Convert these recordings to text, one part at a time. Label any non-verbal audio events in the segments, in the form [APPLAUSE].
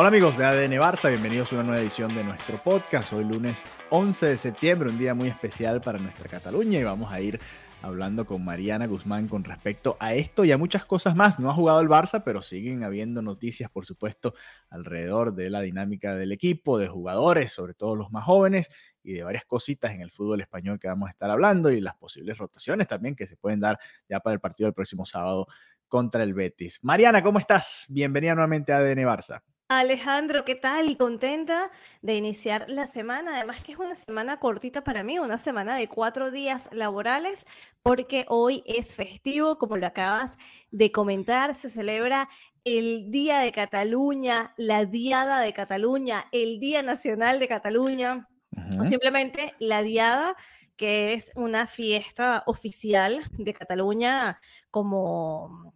Hola amigos de ADN Barça, bienvenidos a una nueva edición de nuestro podcast. Hoy lunes 11 de septiembre, un día muy especial para nuestra Cataluña y vamos a ir hablando con Mariana Guzmán con respecto a esto y a muchas cosas más. No ha jugado el Barça, pero siguen habiendo noticias, por supuesto, alrededor de la dinámica del equipo, de jugadores, sobre todo los más jóvenes, y de varias cositas en el fútbol español que vamos a estar hablando y las posibles rotaciones también que se pueden dar ya para el partido del próximo sábado contra el Betis. Mariana, ¿cómo estás? Bienvenida nuevamente a ADN Barça. Alejandro, ¿qué tal? Contenta de iniciar la semana. Además que es una semana cortita para mí, una semana de cuatro días laborales, porque hoy es festivo, como lo acabas de comentar, se celebra el Día de Cataluña, la Diada de Cataluña, el Día Nacional de Cataluña, o simplemente la Diada que es una fiesta oficial de Cataluña como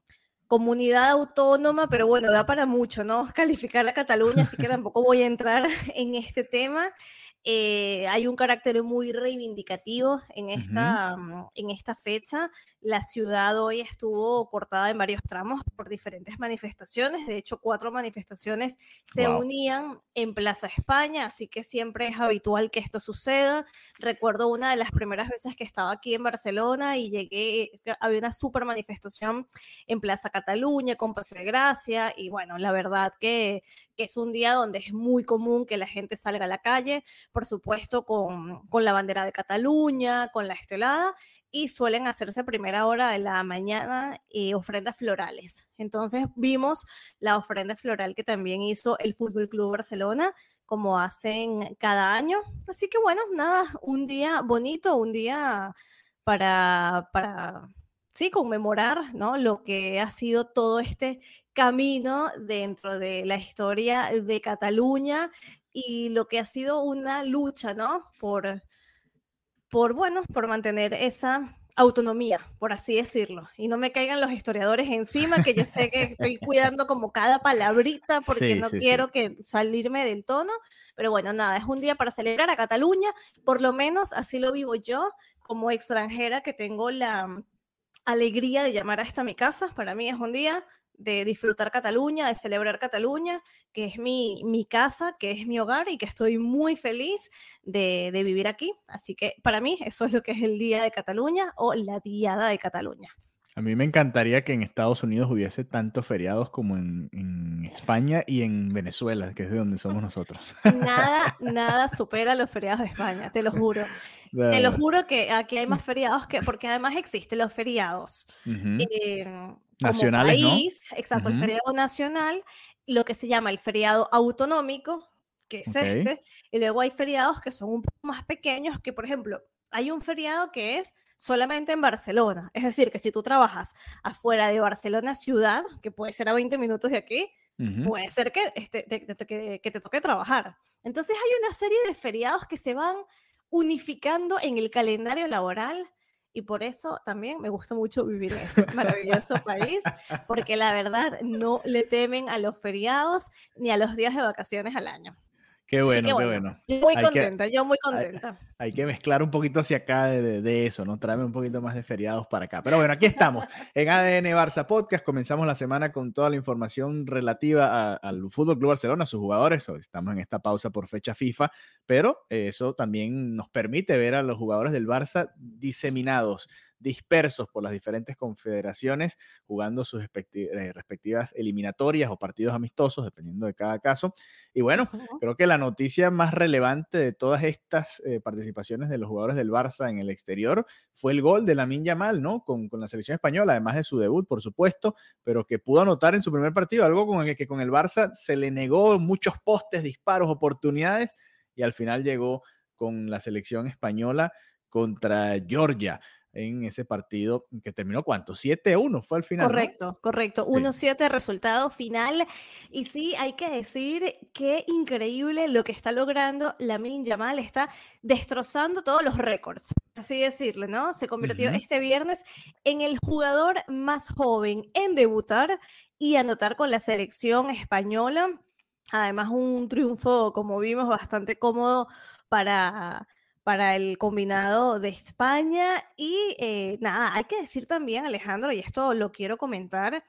comunidad autónoma, pero bueno, da para mucho, ¿no? [LAUGHS] Calificar a Cataluña, así que tampoco voy a entrar [LAUGHS] en este tema. Eh, hay un carácter muy reivindicativo en esta, uh-huh. en esta fecha. La ciudad hoy estuvo cortada en varios tramos por diferentes manifestaciones. De hecho, cuatro manifestaciones se wow. unían en Plaza España, así que siempre es habitual que esto suceda. Recuerdo una de las primeras veces que estaba aquí en Barcelona y llegué, había una super manifestación en Plaza Cataluña con Paseo de Gracia y bueno, la verdad que, que es un día donde es muy común que la gente salga a la calle, por supuesto con, con la bandera de Cataluña, con la estelada, y suelen hacerse a primera hora de la mañana eh, ofrendas florales. Entonces vimos la ofrenda floral que también hizo el Fútbol Club Barcelona, como hacen cada año. Así que bueno, nada, un día bonito, un día para, para sí, conmemorar ¿no? lo que ha sido todo este camino dentro de la historia de Cataluña y lo que ha sido una lucha, ¿no? Por, por bueno, por mantener esa autonomía, por así decirlo, y no me caigan los historiadores encima, que yo sé que estoy [LAUGHS] cuidando como cada palabrita porque sí, no sí, quiero sí. que salirme del tono, pero bueno, nada, es un día para celebrar a Cataluña, por lo menos así lo vivo yo como extranjera que tengo la alegría de llamar a esta mi casa, para mí es un día de disfrutar Cataluña, de celebrar Cataluña, que es mi, mi, casa, que es mi hogar y que estoy muy feliz de, de, vivir aquí. Así que para mí eso es lo que es el Día de Cataluña o la Diada de Cataluña. A mí me encantaría que en Estados Unidos hubiese tantos feriados como en, en, España y en Venezuela, que es de donde somos nosotros. Nada, [LAUGHS] nada supera los feriados de España, te lo juro. Te lo juro que aquí hay más [LAUGHS] feriados que, porque además existen los feriados. Uh -huh. eh, Nacionales, país, ¿no? Exacto, uh -huh. el feriado nacional, lo que se llama el feriado autonómico, que es okay. este, y luego hay feriados que son un poco más pequeños, que por ejemplo, hay un feriado que es solamente en Barcelona. Es decir, que si tú trabajas afuera de Barcelona ciudad, que puede ser a 20 minutos de aquí, uh -huh. puede ser que, este, te, te, que, que te toque trabajar. Entonces hay una serie de feriados que se van unificando en el calendario laboral y por eso también me gusta mucho vivir en este [LAUGHS] maravilloso país, porque la verdad no le temen a los feriados ni a los días de vacaciones al año. Qué bueno, qué bueno. Muy hay contenta, que, yo muy contenta. Hay, hay, que mezclar un poquito hacia acá de, de, eso, ¿no? Traerme un poquito más de feriados para acá. Pero bueno, aquí estamos [LAUGHS] en ADN Barça Podcast. Comenzamos la semana con toda la información relativa al Fútbol Club Barcelona, a sus jugadores. Estamos en esta pausa por fecha FIFA, pero eso también nos permite ver a los jugadores del Barça diseminados dispersos por las diferentes confederaciones, jugando sus eh, respectivas eliminatorias o partidos amistosos, dependiendo de cada caso. Y bueno, creo que la noticia más relevante de todas estas eh, participaciones de los jugadores del Barça en el exterior fue el gol de Lamin Yamal, ¿no? Con, con, la selección española, además de su debut, por supuesto, pero que pudo anotar en su primer partido, algo con el que con el Barça se le negó muchos postes, disparos, oportunidades, y al final llegó con la selección española contra Georgia en ese partido que terminó cuánto, 7-1 fue al final. Correcto, correcto, 1-7 resultado final. Y sí, hay que decir que increíble lo que está logrando Lamin Yamal, está destrozando todos los récords, así decirlo, ¿no? Se convirtió este viernes en el jugador más joven en debutar y anotar con la selección española. Además, un triunfo, como vimos, bastante cómodo para, para el combinado de España. Y eh, nada, hay que decir también, Alejandro, y esto lo quiero comentar,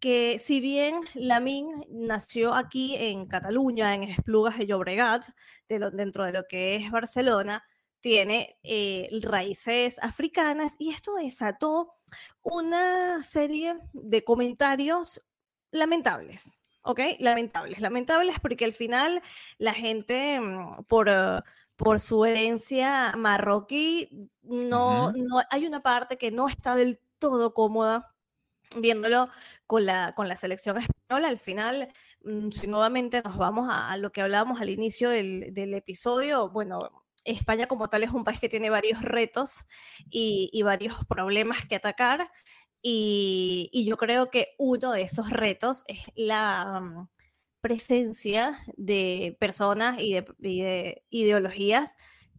que si bien Lamin nació aquí en Cataluña, en Esplugas de Llobregat, dentro de lo que es Barcelona, tiene eh, raíces africanas y esto desató una serie de comentarios lamentables. ¿ok? Lamentables, lamentables porque al final la gente mm, por, por su herencia marroquí, no, no, hay una parte que no está del todo cómoda viéndolo con la, con la selección española. Al final, mm, si nuevamente nos vamos a, lo que hablábamos al inicio del, del, episodio, bueno, España como tal es un país que tiene varios retos y, y varios problemas que atacar. Y, y, yo creo que uno de esos retos es la, mm, presencia de personas y de, ideologías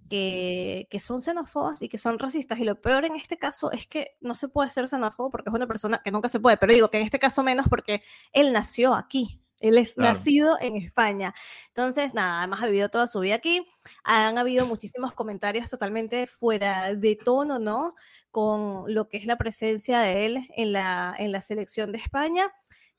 que, que, son xenófobas y que son racistas. Y lo peor en este caso es que no se puede ser xenófobo porque es una persona que nunca se puede, pero digo que en este caso menos porque él nació aquí. Él es nacido en España. Entonces, nada, además ha vivido toda su vida aquí. Han habido muchísimos comentarios totalmente fuera de tono, ¿no? Con lo que es la presencia de él en la, en la selección de España.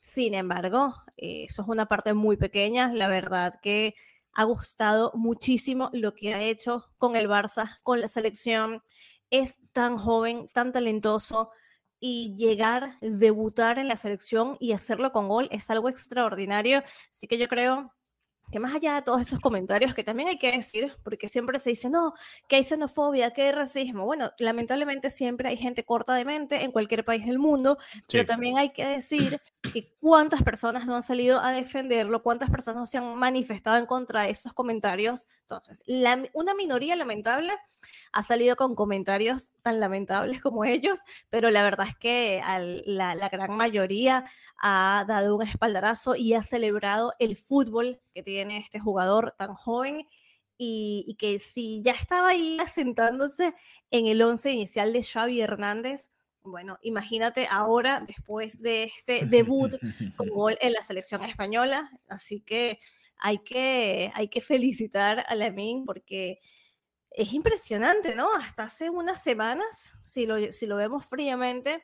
Sin embargo, eh, eso es una parte muy pequeña. La verdad que ha gustado muchísimo lo que ha hecho con el Barça, con la selección. Es tan joven, tan talentoso y llegar, debutar en la selección y hacerlo con gol es algo extraordinario. Así que yo creo que más allá de todos esos comentarios que también hay que decir, porque siempre se dice, no, que hay xenofobia, que hay racismo. Bueno, lamentablemente siempre hay gente corta de mente en cualquier país del mundo, pero también hay que decir que cuántas personas no han salido a defenderlo, cuántas personas no se han manifestado en contra de esos comentarios. Entonces, una minoría lamentable ha salido con comentarios tan lamentables como ellos, pero la verdad es que la, la gran mayoría ha dado un espaldarazo y ha celebrado el fútbol que tiene este jugador tan joven y, que si ya estaba ahí asentándose en el once inicial de Xavi Hernández, bueno, imagínate ahora después de este debut con [LAUGHS] gol en la selección española, así que hay que, hay que felicitar a Lamin porque es impresionante, ¿no? Hasta hace unas semanas, si lo, si lo vemos fríamente,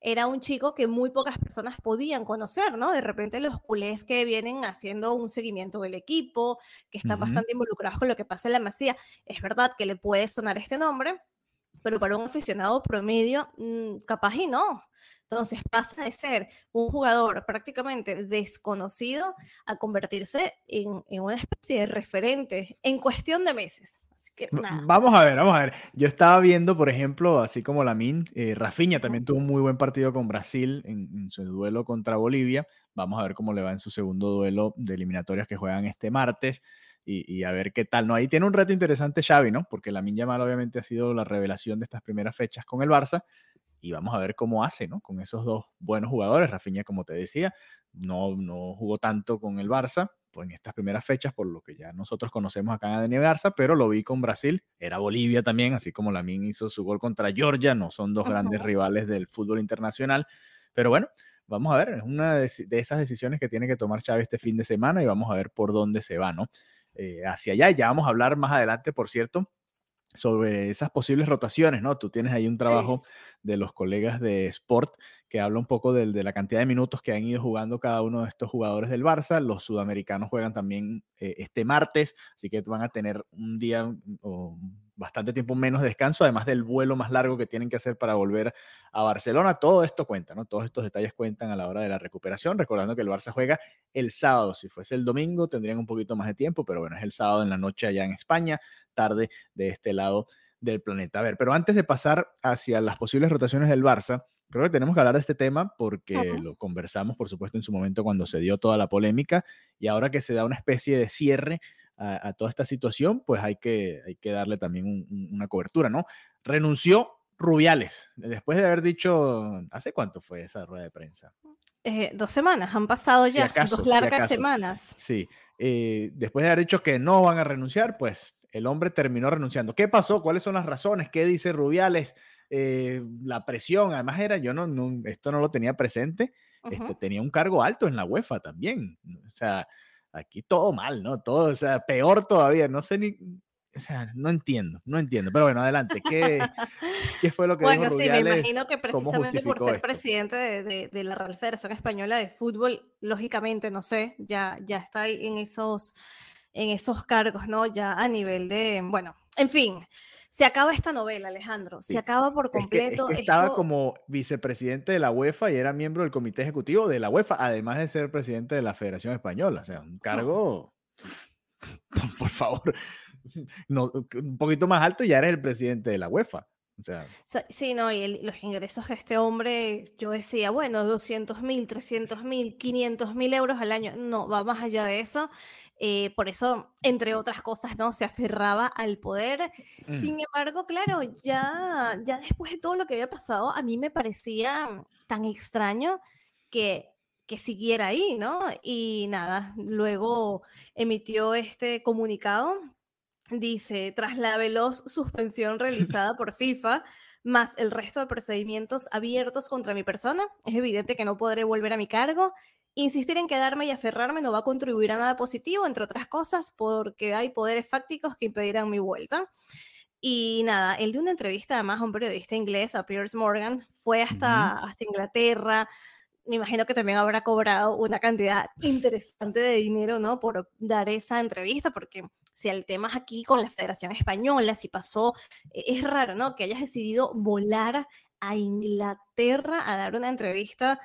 era un chico que muy pocas personas podían conocer, ¿no? De repente los culés que vienen haciendo un seguimiento del equipo, que están bastante involucrados con lo que pasa en la masía, es verdad que le puede sonar este nombre, pero para un aficionado promedio, mm, capaz y no. Entonces pasa de ser un jugador prácticamente desconocido a convertirse en, en una especie de referente en cuestión de meses. Vamos a ver, vamos a ver. Yo estaba viendo, por ejemplo, así como Lamin, eh, Rafinha también tuvo un muy buen partido con Brasil en, su duelo contra Bolivia. Vamos a ver cómo le va en su segundo duelo de eliminatorias que juegan este martes y, a ver qué tal. No, ahí tiene un reto interesante Xavi, ¿no? Porque Lamin Yamal obviamente ha sido la revelación de estas primeras fechas con el Barça y vamos a ver cómo hace, ¿no? Con esos dos buenos jugadores. Rafinha, como te decía, no, no jugó tanto con el Barça, en estas primeras fechas, por lo que ya nosotros conocemos acá en Daniel Garza, pero lo vi con Brasil, era Bolivia también, así como Lamin hizo su gol contra Georgia, no son dos grandes rivales del fútbol internacional, pero bueno, vamos a ver, es una de, esas decisiones que tiene que tomar Chávez este fin de semana y vamos a ver por dónde se va, ¿no? Eh, hacia allá, ya vamos a hablar más adelante, por cierto, sobre esas posibles rotaciones, ¿no? Tú tienes ahí un trabajo de los colegas de Sport que habla un poco de, la cantidad de minutos que han ido jugando cada uno de estos jugadores del Barça. Los sudamericanos juegan también eh, este martes, así que van a tener un día o bastante tiempo menos de descanso, además del vuelo más largo que tienen que hacer para volver a Barcelona. Todo esto cuenta, ¿no? Todos estos detalles cuentan a la hora de la recuperación, recordando que el Barça juega el sábado. Si fuese el domingo, tendrían un poquito más de tiempo, pero bueno, es el sábado en la noche allá en España, tarde de este lado del planeta. A ver, pero antes de pasar hacia las posibles rotaciones del Barça, creo que tenemos que hablar de este tema porque lo conversamos, por supuesto, en su momento cuando se dio toda la polémica y ahora que se da una especie de cierre a, toda esta situación, pues hay que, hay que darle también una cobertura, ¿no? Renunció Rubiales, después de haber dicho, ¿hace cuánto fue esa rueda de prensa? Eh, dos semanas, han pasado ya [LAUGHS] dos largas semanas. Sí, eh, después de haber dicho que no van a renunciar, pues el hombre terminó renunciando. ¿Qué pasó? ¿Cuáles son las razones? ¿Qué dice Rubiales? Eh, la presión, además era, yo no, esto no lo tenía presente, este, tenía un cargo alto en la UEFA también, o sea, aquí todo mal, ¿no? Todo, o sea, peor todavía, no sé ni, o sea, no entiendo, no entiendo, pero bueno, adelante, ¿qué, qué fue lo que bueno, sí, me imagino que precisamente por ser presidente de, de, la Real Federación Española de Fútbol, lógicamente, no sé, ya, ya está ahí en esos, en esos cargos, ¿no? Ya a nivel de, bueno, en fin, se acaba esta novela, Alejandro. Se acaba por completo. estaba como vicepresidente de la UEFA y era miembro del comité ejecutivo de la UEFA, además de ser presidente de la Federación Española. O sea, un cargo, [LAUGHS] por favor, un poquito más alto y ya eres el presidente de la UEFA. O sea, sí, no, y los ingresos de este hombre, yo decía, bueno, 200 mil, 300 mil, 500 mil euros al año. No, va más allá de eso. Eh, por eso, entre otras cosas, ¿no? Se aferraba al poder. Mm. Sin embargo, claro, ya, ya después de todo lo que había pasado, a mí me parecía tan extraño que, que siguiera ahí, ¿no? Y nada, luego emitió este comunicado. Dice, tras la veloz suspensión [LAUGHS] realizada por FIFA, más el resto de procedimientos abiertos contra mi persona, es evidente que no podré volver a mi cargo Insistir en quedarme y aferrarme no va a contribuir a nada positivo, entre otras cosas, porque hay poderes fácticos que impedirán mi vuelta. Y nada, él de una entrevista además a un periodista inglés, a Piers Morgan, fue hasta, hasta Inglaterra. Me imagino que también habrá cobrado una cantidad interesante de dinero, ¿no? Por dar esa entrevista, porque si el tema es aquí con la Federación Española, si pasó, e, es raro, ¿no? Que hayas decidido volar a Inglaterra a dar una entrevista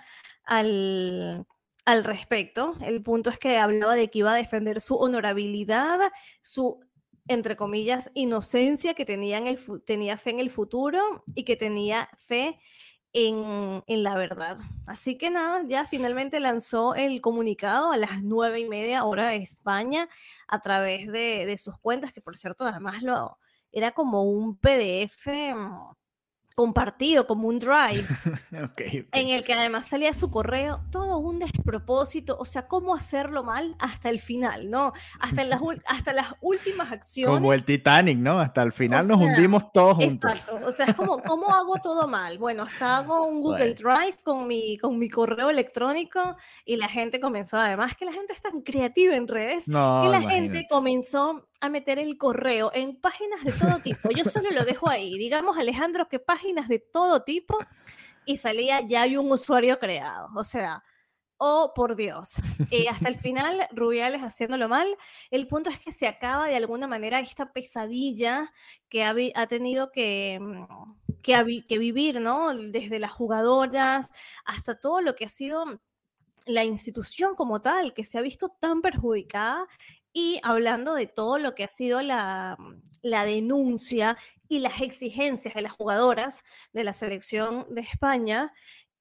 al, al respecto. El punto es que hablaba de que iba a defender su honorabilidad, su, entre comillas, inocencia, que tenía, en el, tenía fe en el futuro y que tenía fe en, la verdad. Así que nada, ya finalmente lanzó el comunicado a las nueve y media hora de España a través de, de sus cuentas, que por cierto, además lo, era como un PDF compartido como un drive, [LAUGHS] en el que además salía su correo, todo un despropósito, o sea, cómo hacerlo mal hasta el final, ¿no? Hasta, las, [LAUGHS] hasta las últimas acciones. Como el Titanic, ¿no? Hasta el final nos hundimos todos juntos. Exacto, o sea, es como, ¿cómo hago todo mal? Bueno, hasta [LAUGHS] hago un Google Drive con mi, con mi correo electrónico y la gente comenzó, además que la gente es tan creativa en redes, que la gente comenzó a meter el correo en páginas de todo tipo. Yo solo lo dejo ahí. Digamos, Alejandro, que páginas de todo tipo y salía ya hay un usuario creado. O sea, oh por Dios. y hasta el final, Rubiales haciéndolo mal. El punto es que se acaba de alguna manera esta pesadilla que ha, ha tenido que, mm, que vivir, ¿no? Desde las jugadoras hasta todo lo que ha sido la institución como tal, que se ha visto tan perjudicada y hablando de todo lo que ha sido la, la denuncia y las exigencias de las jugadoras de la selección de España,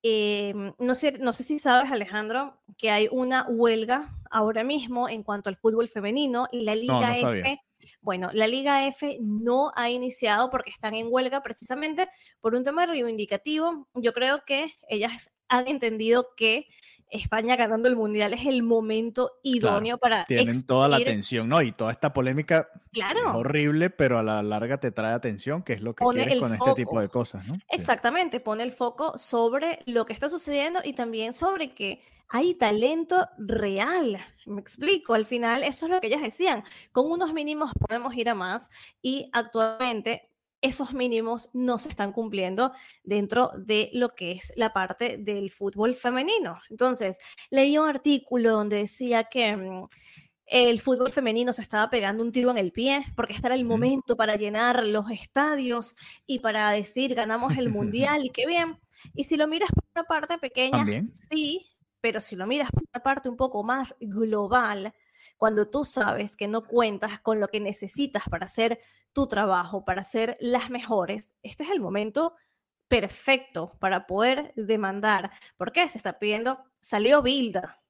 em, no, sé, no sé si sabes, Alejandro, que hay una huelga ahora mismo en cuanto al fútbol femenino y la Liga F. Bueno, la Liga F no ha iniciado porque están en huelga precisamente por un tema reivindicativo. Yo creo que ellas han entendido que España ganando el Mundial es el momento idóneo para... Tienen toda la atención, ¿no? Y toda esta polémica claro. es horrible, pero a la larga te trae atención, que es lo que quieres con este tipo de cosas, ¿no? Exactamente, pone el foco sobre lo que está sucediendo y también sobre que hay talento real. Me explico, al final eso es lo que ellas decían. Con unos mínimos podemos ir a más y actualmente esos mínimos no se están cumpliendo dentro de lo que es la parte del fútbol femenino. Entonces, leí un artículo donde decía que mm, el fútbol femenino se estaba pegando un tiro en el pie, porque este era el momento para llenar los estadios y para decir ganamos el mundial y qué bien. Y si lo miras por una parte pequeña, sí, pero si lo miras por una parte un poco más global, cuando tú sabes que no cuentas con lo que necesitas para hacer tu trabajo, para ser las mejores, este es el momento perfecto para poder demandar. ¿Por qué? Se está pidiendo, salió Bilda,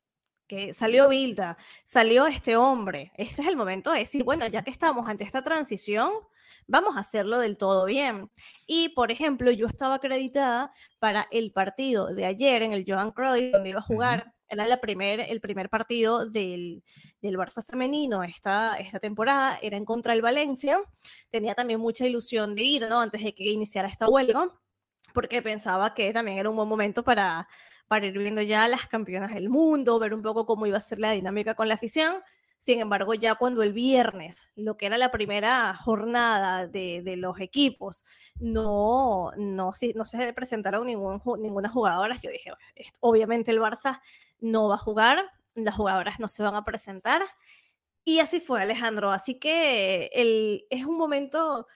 que salió Bilda, salió este hombre. Este es el momento de decir, bueno, ya que estamos ante esta transición, vamos a hacerlo del todo bien. Y, por ejemplo, yo estaba acreditada para el partido de ayer en el Johan Cruyff, donde iba a jugar, era la primer, el primer partido del, del Barça femenino esta, esta temporada, era en contra del Valencia. Tenía también mucha ilusión de ir, ¿no? Antes de que iniciara esta huelga, porque pensaba que también era un buen momento para, para ir viendo ya las campeonas del mundo, ver un poco cómo iba a ser la dinámica con la afición. Sin embargo, ya cuando el viernes, lo que era la primera jornada de, de los equipos, no, no, no se presentaron ningún, ninguna jugadora, yo dije, obviamente el Barça no va a jugar, las jugadoras no se van a presentar. Y así fue, Alejandro. Así que el, es un momento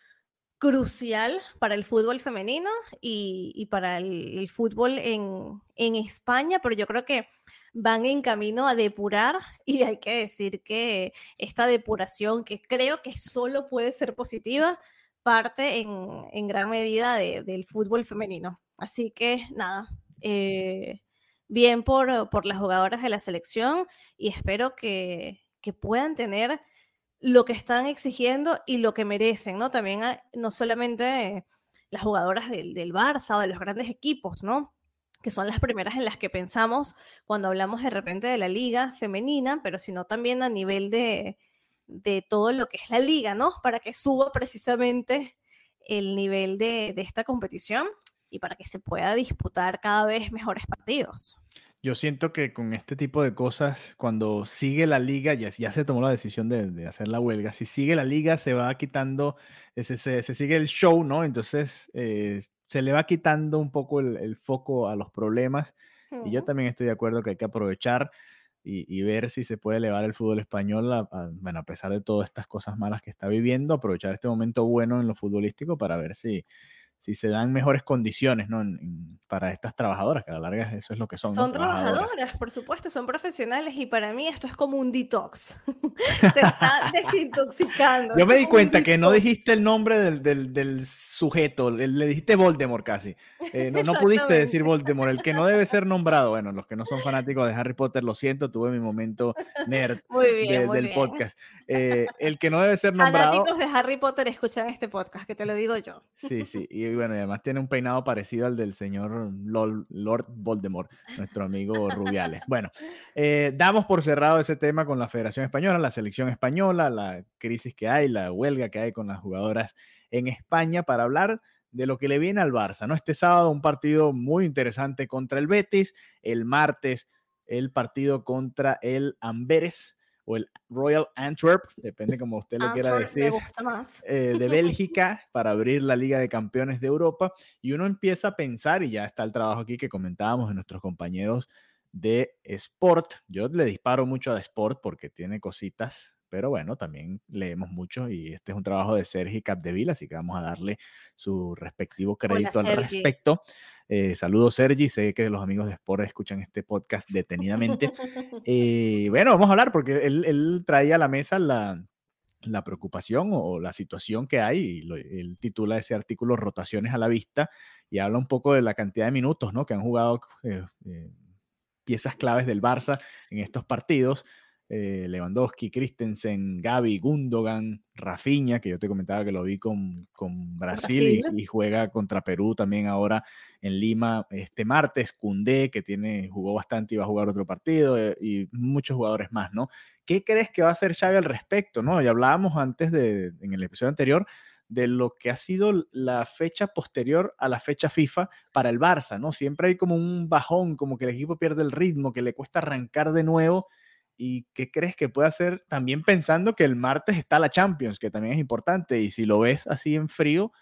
crucial para el fútbol femenino y, y para el, fútbol en, en España, pero yo creo que van en camino a depurar [LAUGHS] y hay que decir que esta depuración, que creo que solo puede ser positiva, parte en, gran medida del fútbol femenino. Así que nada, eh, bien por, por, las jugadoras de la selección y espero que, puedan tener lo que están exigiendo y lo que merecen, ¿no? También no solamente las jugadoras del, del Barça o de los grandes equipos, ¿no? que son las primeras en las que pensamos cuando hablamos de repente de la liga femenina, pero sino también a nivel de, de todo lo que es la liga, ¿no? Para que suba precisamente el nivel de, de esta competición y para que se pueda disputar cada vez mejores partidos. Yo siento que con este tipo de cosas, cuando sigue la liga, ya, ya se tomó la decisión de, de, hacer la huelga, si sigue la liga se va quitando, se, se, se sigue el show, ¿no? Entonces eh, se le va quitando un poco el, el foco a los problemas. Y yo también estoy de acuerdo que hay que aprovechar y, y ver si se puede elevar el fútbol español, a, a, bueno, a pesar de todas estas cosas malas que está viviendo, aprovechar este momento bueno en lo futbolístico para ver si, si se dan mejores condiciones ¿no? Para estas trabajadoras, que a la larga eso es lo que son. Son ¿no? trabajadoras. trabajadoras. por supuesto, son profesionales y para mí esto es como un detox. [LAUGHS] se está [LAUGHS] desintoxicando. Yo me di cuenta que no dijiste el nombre del, del, del sujeto, le, le, dijiste Voldemort casi. Eh, no, no pudiste decir Voldemort, el que no debe ser nombrado. Bueno, los que no son fanáticos de Harry Potter, lo siento, tuve mi momento nerd [LAUGHS] bien, de, del bien. podcast. Eh, el que no debe ser nombrado. Fanáticos de Harry Potter escuchan este podcast, que te lo digo yo. Sí, sí. Y bueno, además tiene un peinado parecido al del señor Lord Voldemort, nuestro amigo Rubiales. Bueno, eh, damos por cerrado ese tema con la Federación Española, la selección española, la crisis que hay, la huelga que hay con las jugadoras en España para hablar de lo que le viene al Barça, ¿no? Este sábado un partido muy interesante contra el Betis, el martes el partido contra el Amberes, o el Royal Antwerp, depende como usted lo quiera decir, eh, de Bélgica [LAUGHS] para abrir la Liga de Campeones de Europa. Y uno empieza a pensar, y ya está el trabajo aquí que comentábamos de nuestros compañeros de Sport. Yo le disparo mucho a Sport porque tiene cositas, pero bueno, también leemos mucho y este es un trabajo de Sergi Capdevila, así que vamos a darle su respectivo crédito Hola, al respecto. Eh, saludos, Sergi. Sé que los amigos de Sport escuchan este podcast detenidamente. Eh, bueno, vamos a hablar porque él, él traía a la mesa la, la preocupación o la situación que hay. Y lo, él titula ese artículo Rotaciones a la vista y habla un poco de la cantidad de minutos ¿no? que han jugado eh, eh, piezas claves del Barça en estos partidos eh, Lewandowski, Christensen, Gaby, Gundogan, Rafinha, que yo te comentaba que lo vi con, con Brasil, Brasil. Y, y, juega contra Perú también ahora en Lima este martes, Cundé, que tiene, jugó bastante y va a jugar otro partido, eh, y muchos jugadores más, ¿no? ¿Qué crees que va a hacer Xavi al respecto, no? Y hablábamos antes de, en el episodio anterior, de lo que ha sido la fecha posterior a la fecha FIFA para el Barça, ¿no? Siempre hay como un bajón, como que el equipo pierde el ritmo, que le cuesta arrancar de nuevo ¿Y qué crees que puede hacer también pensando que el martes está la Champions, que también es importante? Y si lo ves así en frío,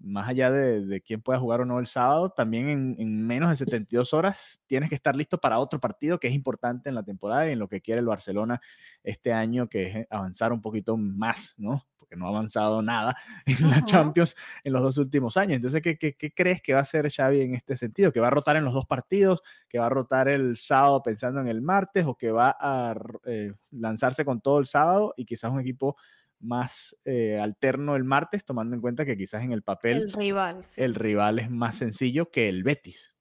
más allá de, quién pueda jugar o no el sábado, también en, menos de 72 horas tienes que estar listo para otro partido que es importante en la temporada y en lo que quiere el Barcelona este año, que es avanzar un poquito más, ¿no? Porque no ha avanzado nada [LAUGHS] en la Champions en los dos últimos años. Entonces, ¿qué, ¿qué, crees que va a hacer Xavi en este sentido? ¿Que va a rotar en los dos partidos? ¿Que va a rotar el sábado pensando en el martes? ¿O que va a eh, lanzarse con todo el sábado y quizás un equipo más eh, alterno el martes, tomando en cuenta que quizás en el papel el rival, el rival es más sencillo que el Betis.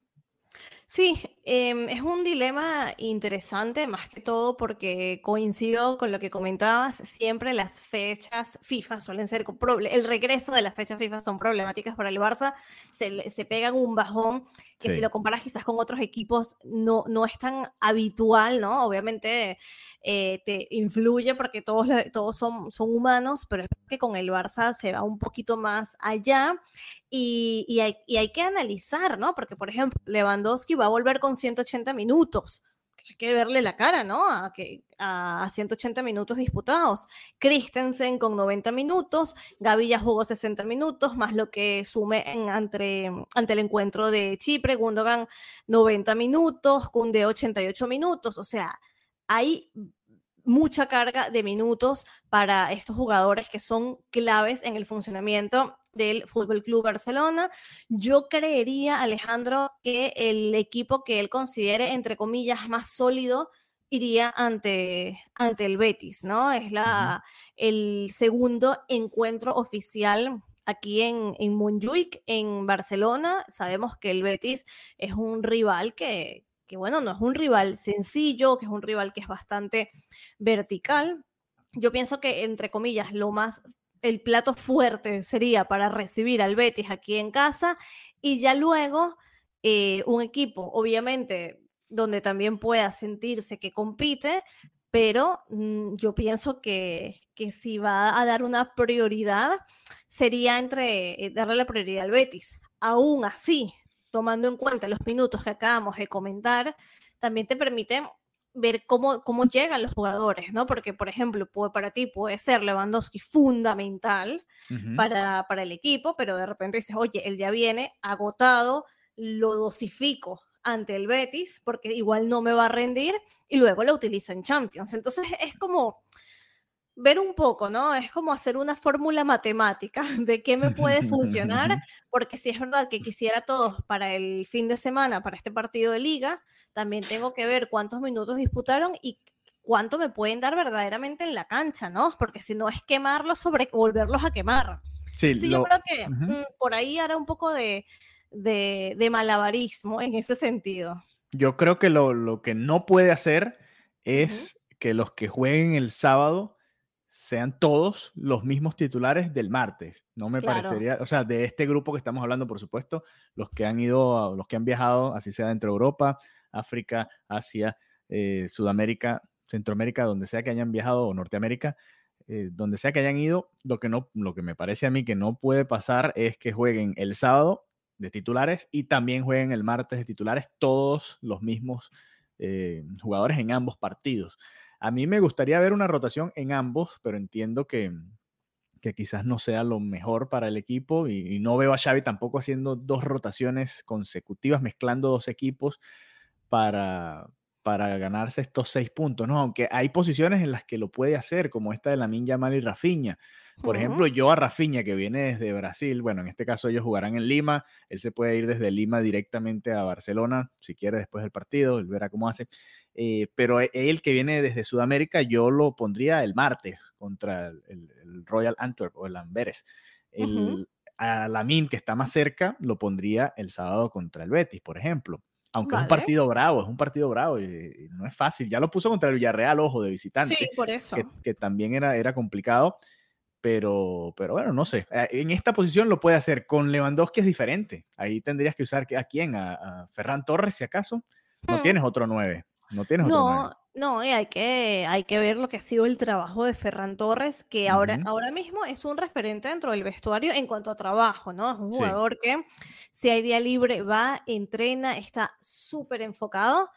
Sí, em, es un dilema interesante, más que todo porque coincido con lo que comentabas, siempre las fechas FIFA suelen ser, el regreso de las fechas FIFA son problemáticas para el Barça, se, se pegan un bajón que si lo comparas quizás con otros equipos no, no es tan habitual, ¿no? Obviamente eh, te influye porque todos, todos son, son humanos, pero es que con el Barça se va un poquito más allá y, y, hay, y hay que analizar, ¿no? Porque, por ejemplo, Lewandowski va a volver con 180 minutos hay que verle la cara, ¿no? A, que, a 180 minutos disputados. Christensen con 90 minutos, Gavi ya jugó 60 minutos, más lo que sume en, ante, ante el encuentro de Chipre, Gundogan 90 minutos, Kunde 88 minutos, o sea, hay mucha carga de minutos para estos jugadores que son claves en el funcionamiento del Fútbol Club Barcelona. Yo creería, Alejandro, que el equipo que él considere, entre comillas, más sólido iría ante, ante el Betis, ¿no? Es la, el segundo encuentro oficial aquí en, en Montjuic, en Barcelona. Sabemos que el Betis es un rival que, que bueno, no es un rival sencillo, que es un rival que es bastante vertical. Yo pienso que, entre comillas, lo más, el plato fuerte sería para recibir al Betis aquí en casa y ya luego eh, un equipo, obviamente, donde también pueda sentirse que compite, pero mm, yo pienso que, que, si va a dar una prioridad, sería entre eh, darle la prioridad al Betis. Aún así, tomando en cuenta los minutos que acabamos de comentar, también te permite ver cómo, cómo llegan los jugadores, ¿no? Porque, por ejemplo, puede, para ti puede ser Lewandowski fundamental para, para el equipo, pero de repente dices, oye, él ya viene agotado, lo dosifico ante el Betis, porque igual no me va a rendir, y luego lo utilizo en Champions. Entonces es como ver un poco, ¿no? Es como hacer una fórmula matemática [LAUGHS] de qué me puede funcionar, [LAUGHS] porque si es verdad que quisiera todos para el fin de semana, para este partido de liga, también tengo que ver cuántos minutos disputaron y cuánto me pueden dar verdaderamente en la cancha, ¿no? Porque si no es quemarlos sobre volverlos a quemar. Sí, yo creo que mm, por ahí hará un poco de, de, malabarismo en ese sentido. Yo creo que lo, lo que no puede hacer es que los que jueguen el sábado sean todos los mismos titulares del martes. No me parecería, o sea, de este grupo que estamos hablando, por supuesto, los que han ido, los que han viajado, así sea dentro de Europa, África, Asia, eh, Sudamérica, Centroamérica, donde sea que hayan viajado, o Norteamérica, eh, donde sea que hayan ido, lo que, no, lo que me parece a mí que no puede pasar es que jueguen el sábado de titulares y también jueguen el martes de titulares todos los mismos eh, jugadores en ambos partidos. A mí me gustaría ver una rotación en ambos, pero entiendo que, que quizás no sea lo mejor para el equipo y, no veo a Xavi tampoco haciendo dos rotaciones consecutivas, mezclando dos equipos para, para ganarse estos seis puntos, ¿no? Aunque hay posiciones en las que lo puede hacer, como esta de la Yamal y Rafinha. Por ejemplo, yo a Rafinha, que viene desde Brasil, bueno, en este caso ellos jugarán en Lima, él se puede ir desde Lima directamente a Barcelona, si quiere después del partido, él verá cómo hace. Eh, pero e, él que viene desde Sudamérica, yo lo pondría el martes contra el, Royal Antwerp o el Amberes. El, A Lamin, que está más cerca, lo pondría el sábado contra el Betis, por ejemplo. Aunque es un partido bravo, es un partido bravo y, no es fácil. Ya lo puso contra el Villarreal, ojo, de visitante. Sí, por eso. Que, también era, era complicado. Pero, pero bueno, no sé. Eh, en esta posición lo puede hacer. Con Lewandowski es diferente. Ahí tendrías que usar a quién, a, Ferran Torres, si acaso. No hmm. tienes otro 9. No tienes otro no, No, hay que, hay que ver lo que ha sido el trabajo de Ferran Torres, que ahora, ahora mismo es un referente dentro del vestuario en cuanto a trabajo, ¿no? Es un jugador que si hay día libre va, entrena, está súper enfocado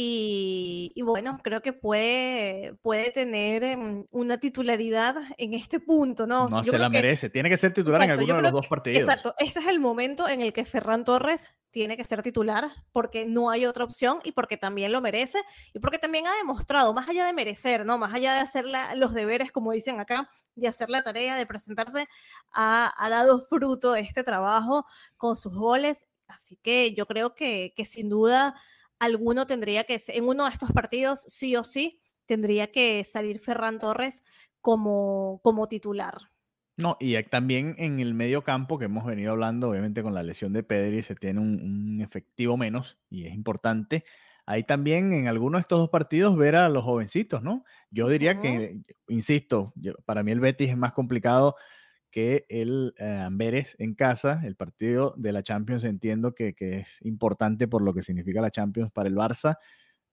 Y, bueno, creo que puede, puede tener em, una titularidad en este punto, ¿no? No se la merece, tiene que ser titular en alguno de los dos partidos. Exacto, ese es el momento en el que Ferran Torres tiene que ser titular porque no hay otra opción y porque también lo merece y porque también ha demostrado, más allá de merecer, ¿no? Más allá de hacer los deberes, como dicen acá, de hacer la tarea, de presentarse, ha, ha dado fruto este trabajo con sus goles. Así que yo creo que, que sin duda alguno tendría que, en uno de estos partidos, sí o sí, tendría que salir Ferran Torres como, como titular. No, y también en el medio campo que hemos venido hablando, obviamente con la lesión de Pedri se tiene un, efectivo menos y es importante. Ahí también en algunos de estos dos partidos ver a los jovencitos, ¿no? Yo diría que, insisto, para mí el Betis es más complicado que el eh, Amberes en casa, el partido de la Champions, entiendo que, es importante por lo que significa la Champions para el Barça,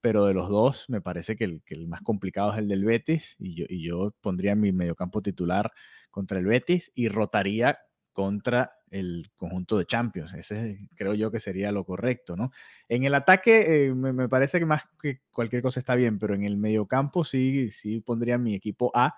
pero de los dos me parece que el, que el más complicado es el del Betis y yo, y yo pondría mi mediocampo titular contra el Betis y rotaría contra el conjunto de Champions. Ese creo yo que sería lo correcto, ¿no? En el ataque eh, me, parece que más que cualquier cosa está bien, pero en el mediocampo sí, sí pondría mi equipo A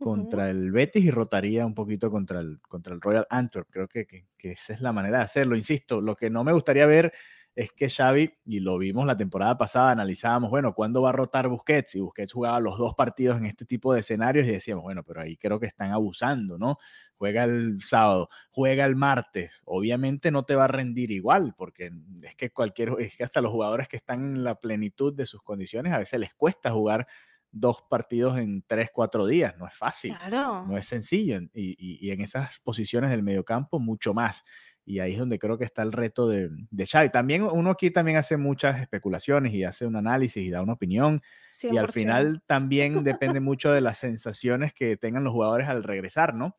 contra el Betis y rotaría un poquito contra el, contra el Royal Antwerp. Creo que, que, esa es la manera de hacerlo. Insisto, lo que no me gustaría ver es que Xavi, y lo vimos la temporada pasada, analizábamos, bueno, ¿cuándo va a rotar Busquets? Y Busquets jugaba los dos partidos en este tipo de escenarios y decíamos, bueno, pero ahí creo que están abusando, ¿no? Juega el sábado, juega el martes. Obviamente no te va a rendir igual, porque es que cualquier, es que hasta los jugadores que están en la plenitud de sus condiciones a veces les cuesta jugar dos partidos en tres, cuatro días. No es fácil, no es sencillo. Y, en esas posiciones del mediocampo, mucho más. Y ahí es donde creo que está el reto de, de Xavi. También uno aquí también hace muchas especulaciones y hace un análisis y da una opinión. Y al final también depende [LAUGHS] mucho de las sensaciones que tengan los jugadores al regresar, ¿no?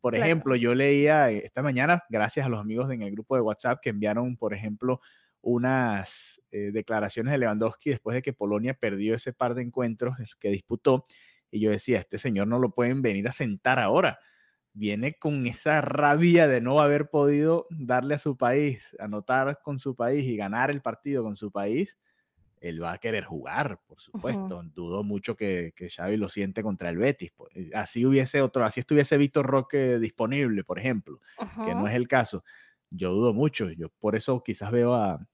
Por ejemplo, yo leía esta mañana, gracias a los amigos en el grupo de WhatsApp que enviaron, por ejemplo, unas eh, declaraciones de Lewandowski después de que Polonia perdió ese par de encuentros que disputó. Y yo decía, este señor no lo pueden venir a sentar ahora. Viene con esa rabia de no haber podido darle a su país, anotar con su país y ganar el partido con su país. Él va a querer jugar, por supuesto. Dudo mucho que, que, Xavi lo siente contra el Betis. Pues, así hubiese otro, así estuviese Víctor Roque disponible, por ejemplo, que no es el caso yo dudo mucho. Yo por eso quizás veo a,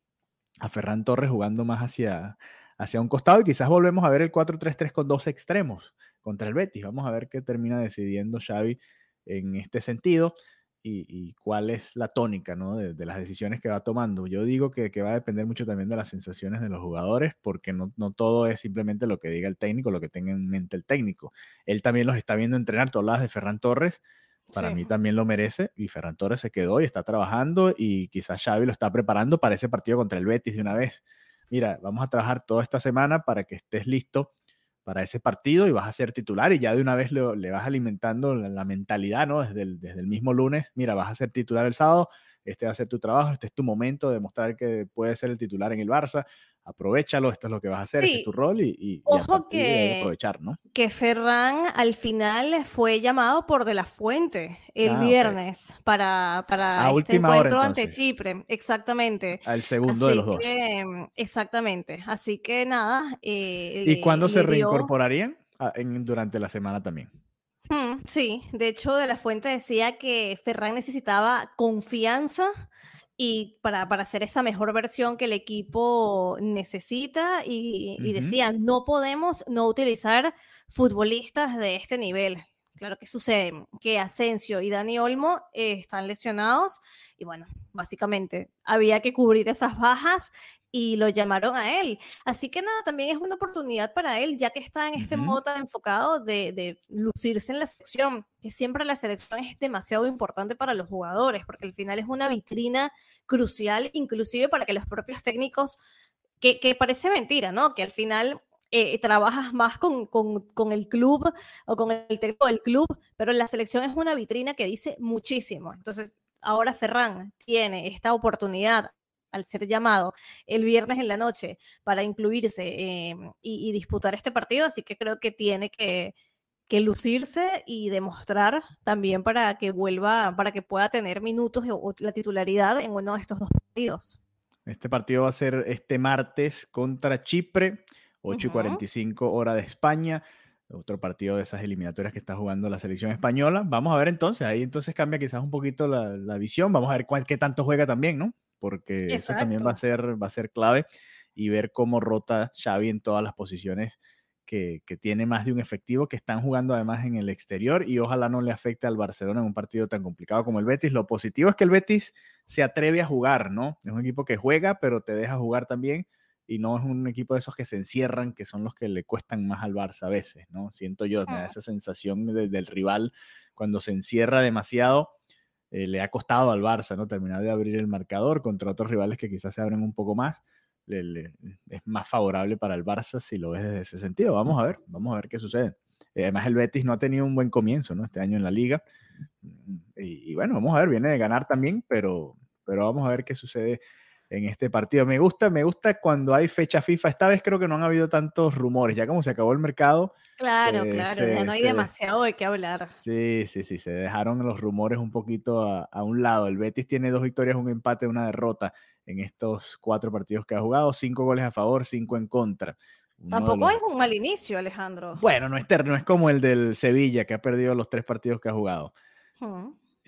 Ferran Torres jugando más hacia, hacia un costado y quizás volvemos a ver el 4-3-3 con dos extremos contra el Betis. Vamos a ver qué termina decidiendo Xavi en este sentido y, cuál es la tónica ¿no? de, las decisiones que va tomando. Yo digo que, que, va a depender mucho también de las sensaciones de los jugadores porque no, no, todo es simplemente lo que diga el técnico, lo que tenga en mente el técnico. Él también los está viendo entrenar. Tú hablabas de Ferran Torres para mí también lo merece y Ferran Torres se quedó y está trabajando y quizás Xavi lo está preparando para ese partido contra el Betis de una vez. Mira, vamos a trabajar toda esta semana para que estés listo para ese partido y vas a ser titular y ya de una vez le, vas alimentando la, mentalidad, ¿no? Desde el, desde el mismo lunes, mira, vas a ser titular el sábado, este va a ser tu trabajo, este es tu momento de demostrar que puedes ser el titular en el Barça, aprovechalo, esto es lo que vas a hacer, este es tu rol y, y, Ojo que, aprovechar, ¿no? Que Ferran al final fue llamado por De La Fuente el ah, viernes para, para este encuentro ante Chipre, exactamente. Al segundo de los dos. exactamente, así que nada. Eh, ¿Y cuándo se reincorporarían? Ah, en, durante la semana también. Mm, sí, de hecho, De La Fuente decía que Ferran necesitaba confianza y para, para, hacer esa mejor versión que el equipo necesita y, decía, no podemos no utilizar futbolistas de este nivel. Claro que sucede que Asensio y Dani Olmo están lesionados y bueno, básicamente había que cubrir esas bajas y lo llamaron a él. Así que nada, también es una oportunidad para él, ya que está en este modo enfocado de, de, lucirse en la selección, que siempre la selección es demasiado importante para los jugadores, porque al final es una vitrina crucial, inclusive para que los propios técnicos, que, que parece mentira, ¿no? Que al final eh, trabajas más con, con, con, el club o con el técnico del club, pero la selección es una vitrina que dice muchísimo. Entonces, ahora Ferran tiene esta oportunidad al ser llamado el viernes en la noche para incluirse eh, y, disputar este partido, así que creo que tiene que, lucirse y demostrar también para que vuelva, para que pueda tener minutos o la titularidad en uno de estos dos partidos. Este partido va a ser este martes contra Chipre, 8 y 45 hora de España. Otro partido de esas eliminatorias que está jugando la selección española. Vamos a ver entonces, ahí entonces cambia quizás un poquito la, visión. Vamos a ver cuál, qué tanto juega también, ¿no? Porque eso también va a, ser, va a ser clave y ver cómo rota Xavi en todas las posiciones que, tiene más de un efectivo, que están jugando además en el exterior y ojalá no le afecte al Barcelona en un partido tan complicado como el Betis. Lo positivo es que el Betis se atreve a jugar, ¿no? Es un equipo que juega, pero te deja jugar también y no es un equipo de esos que se encierran, que son los que le cuestan más al Barça a veces, ¿no? Siento yo, me da esa sensación del rival cuando se encierra demasiado. Eh, le ha costado al Barça, ¿no? Terminar de abrir el marcador contra otros rivales que quizás se abren un poco más es más favorable para el Barça si lo ves desde ese sentido. Vamos a ver, vamos a ver qué sucede. Eh, además, el Betis no ha tenido un buen comienzo ¿no? este año en la liga. Mm, y, bueno, vamos a ver, viene de ganar también, pero, pero vamos a ver qué sucede en este partido. Me gusta, me gusta cuando hay fecha FIFA. Esta vez creo que no han habido tantos rumores. Ya como se acabó el mercado. Claro, claro, ya no hay demasiado de qué hablar. Sí, sí, sí, se dejaron los rumores un poquito a, a, un lado. El Betis tiene dos victorias, un empate, una derrota en estos cuatro partidos que ha jugado, cinco goles a favor, cinco en contra. Tampoco es un mal inicio, Alejandro. Bueno, no es, no es como el del Sevilla, que ha perdido los tres partidos que ha jugado.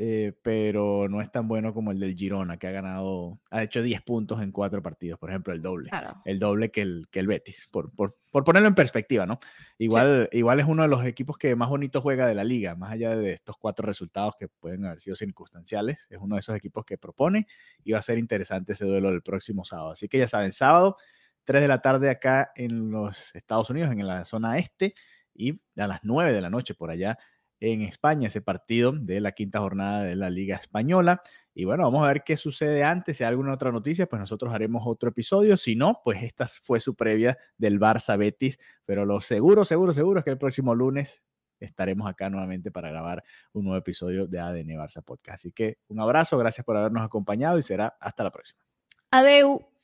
Eh, pero no es tan bueno como el del Girona, que ha ganado, ha hecho 10 puntos en cuatro partidos, por ejemplo, el doble. El doble que el, que el Betis, por, por, por ponerlo en perspectiva, ¿no? Igual, igual es uno de los equipos que más bonito juega de la liga, más allá de estos cuatro resultados que pueden haber sido circunstanciales, es uno de esos equipos que propone y va a ser interesante ese duelo del próximo sábado. Así que ya saben, sábado, 3 de la tarde acá en los Estados Unidos, en la zona este, y a las 9 de la noche por allá en España, ese partido de la quinta jornada de la Liga Española. Y bueno, vamos a ver qué sucede antes. Si hay alguna otra noticia, pues nosotros haremos otro episodio. Si no, pues esta fue su previa del Barça Betis. Pero lo seguro, seguro, seguro es que el próximo lunes estaremos acá nuevamente para grabar un nuevo episodio de ADN Barça Podcast. Así que un abrazo, gracias por habernos acompañado y será hasta la próxima. Adeu.